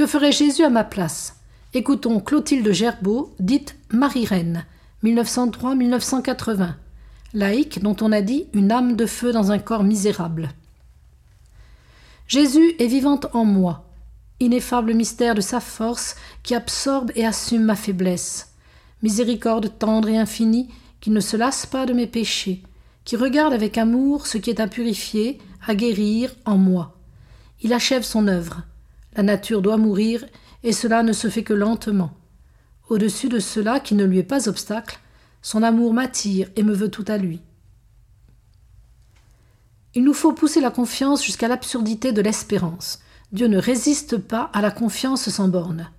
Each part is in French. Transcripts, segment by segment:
Que ferait Jésus à ma place? Écoutons Clotilde Gerbeau, dite Marie-Reine, 1903-1980, laïque dont on a dit une âme de feu dans un corps misérable. Jésus est vivante en moi, ineffable mystère de sa force qui absorbe et assume ma faiblesse. Miséricorde tendre et infinie qui ne se lasse pas de mes péchés, qui regarde avec amour ce qui est à purifier, à guérir en moi. Il achève son œuvre. La nature doit mourir, et cela ne se fait que lentement. Au-dessus de cela qui ne lui est pas obstacle, son amour m'attire et me veut tout à lui. Il nous faut pousser la confiance jusqu'à l'absurdité de l'espérance. Dieu ne résiste pas à la confiance sans borne.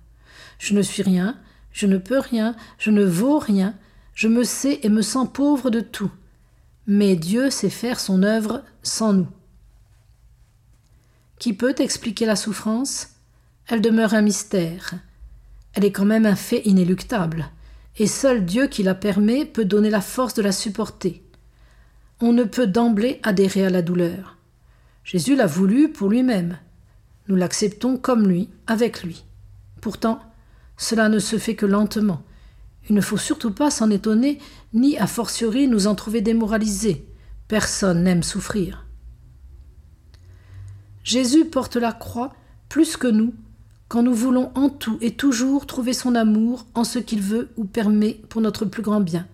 Je ne suis rien, je ne peux rien, je ne vaux rien, je me sais et me sens pauvre de tout. Mais Dieu sait faire son œuvre sans nous. Qui peut expliquer la souffrance? Elle demeure un mystère. Elle est quand même un fait inéluctable, et seul Dieu qui la permet peut donner la force de la supporter. On ne peut d'emblée adhérer à la douleur. Jésus l'a voulu pour lui-même. Nous l'acceptons comme lui, avec lui. Pourtant, cela ne se fait que lentement. Il ne faut surtout pas s'en étonner, ni a fortiori nous en trouver démoralisés. Personne n'aime souffrir. Jésus porte la croix plus que nous, quand nous voulons en tout et toujours trouver son amour en ce qu'il veut ou permet pour notre plus grand bien.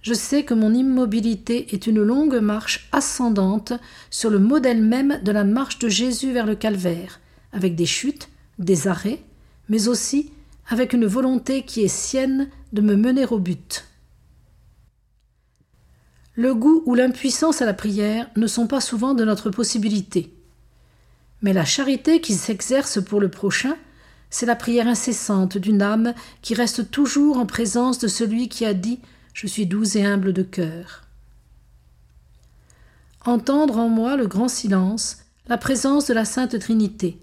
Je sais que mon immobilité est une longue marche ascendante sur le modèle même de la marche de Jésus vers le calvaire, avec des chutes, des arrêts, mais aussi avec une volonté qui est sienne de me mener au but. Le goût ou l'impuissance à la prière ne sont pas souvent de notre possibilité. Mais la charité qui s'exerce pour le prochain, c'est la prière incessante d'une âme qui reste toujours en présence de celui qui a dit je suis doux et humble de cœur. Entendre en moi le grand silence, la présence de la Sainte Trinité.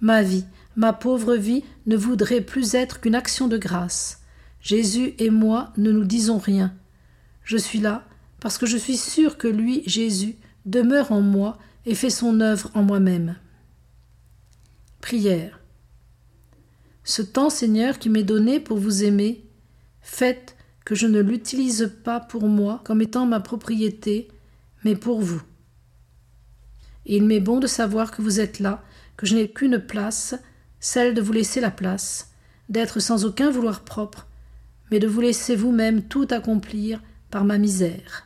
Ma vie, ma pauvre vie, ne voudrait plus être qu'une action de grâce. Jésus et moi ne nous disons rien. Je suis là parce que je suis sûr que lui, Jésus, demeure en moi et fait son œuvre en moi-même. Prière. Ce temps, Seigneur, qui m'est donné pour vous aimer, faites que je ne l'utilise pas pour moi comme étant ma propriété, mais pour vous. Et il m'est bon de savoir que vous êtes là, que je n'ai qu'une place, celle de vous laisser la place, d'être sans aucun vouloir propre, mais de vous laisser vous-même tout accomplir par ma misère.